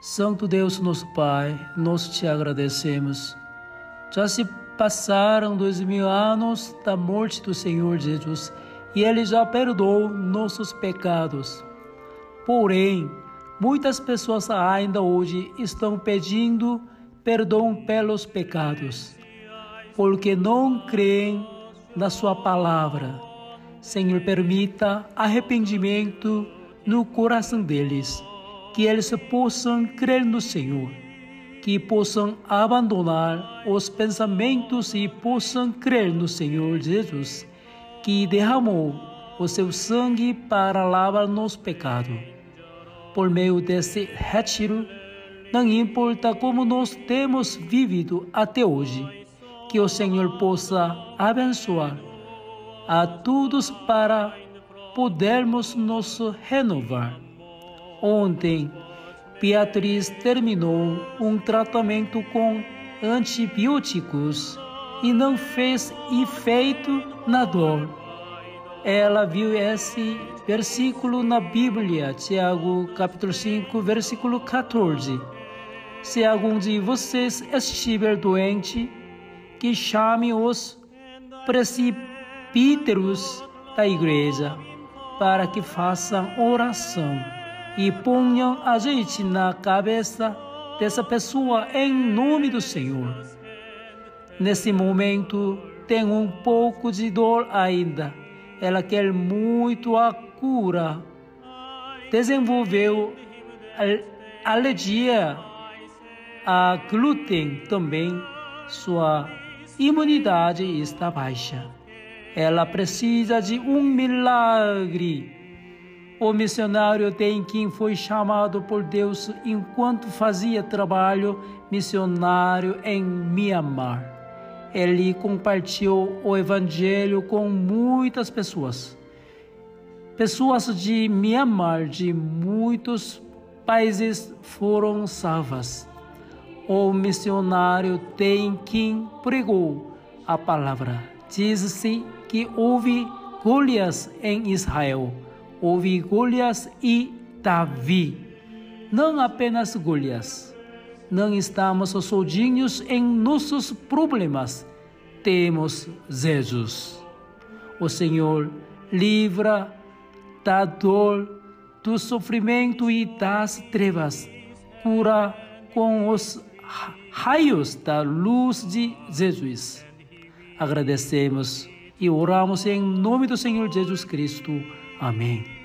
Santo Deus, nosso Pai, nós te agradecemos. Já se passaram dois mil anos da morte do Senhor Jesus e Ele já perdoou nossos pecados. Porém, muitas pessoas ainda hoje estão pedindo perdão pelos pecados, porque não creem na Sua palavra. Senhor, permita arrependimento no coração deles que eles possam crer no Senhor, que possam abandonar os pensamentos e possam crer no Senhor Jesus, que derramou o seu sangue para lavar nos pecados. Por meio desse retiro, não importa como nós temos vivido até hoje, que o Senhor possa abençoar a todos para podermos nos renovar. Ontem, Beatriz terminou um tratamento com antibióticos e não fez efeito na dor. Ela viu esse versículo na Bíblia, Tiago capítulo 5, versículo 14. Se algum de vocês estiver doente, que chame os presbíteros da igreja para que façam oração e ponham azeite na cabeça dessa pessoa em nome do Senhor. Nesse momento, tem um pouco de dor ainda. Ela quer muito a cura. Desenvolveu alergia a glúten também. Sua imunidade está baixa. Ela precisa de um milagre o missionário tem quem foi chamado por Deus enquanto fazia trabalho missionário em Myanmar. Ele compartilhou o evangelho com muitas pessoas. Pessoas de Myanmar, de muitos países, foram salvas. O missionário tem quem pregou a palavra. Diz-se que houve Golias em Israel houve Golias e Davi. Não apenas Golias. Não estamos sozinhos em nossos problemas. Temos Jesus. O Senhor livra da dor, do sofrimento e das trevas. Cura com os raios da luz de Jesus. Agradecemos e oramos em nome do Senhor Jesus Cristo. Amém.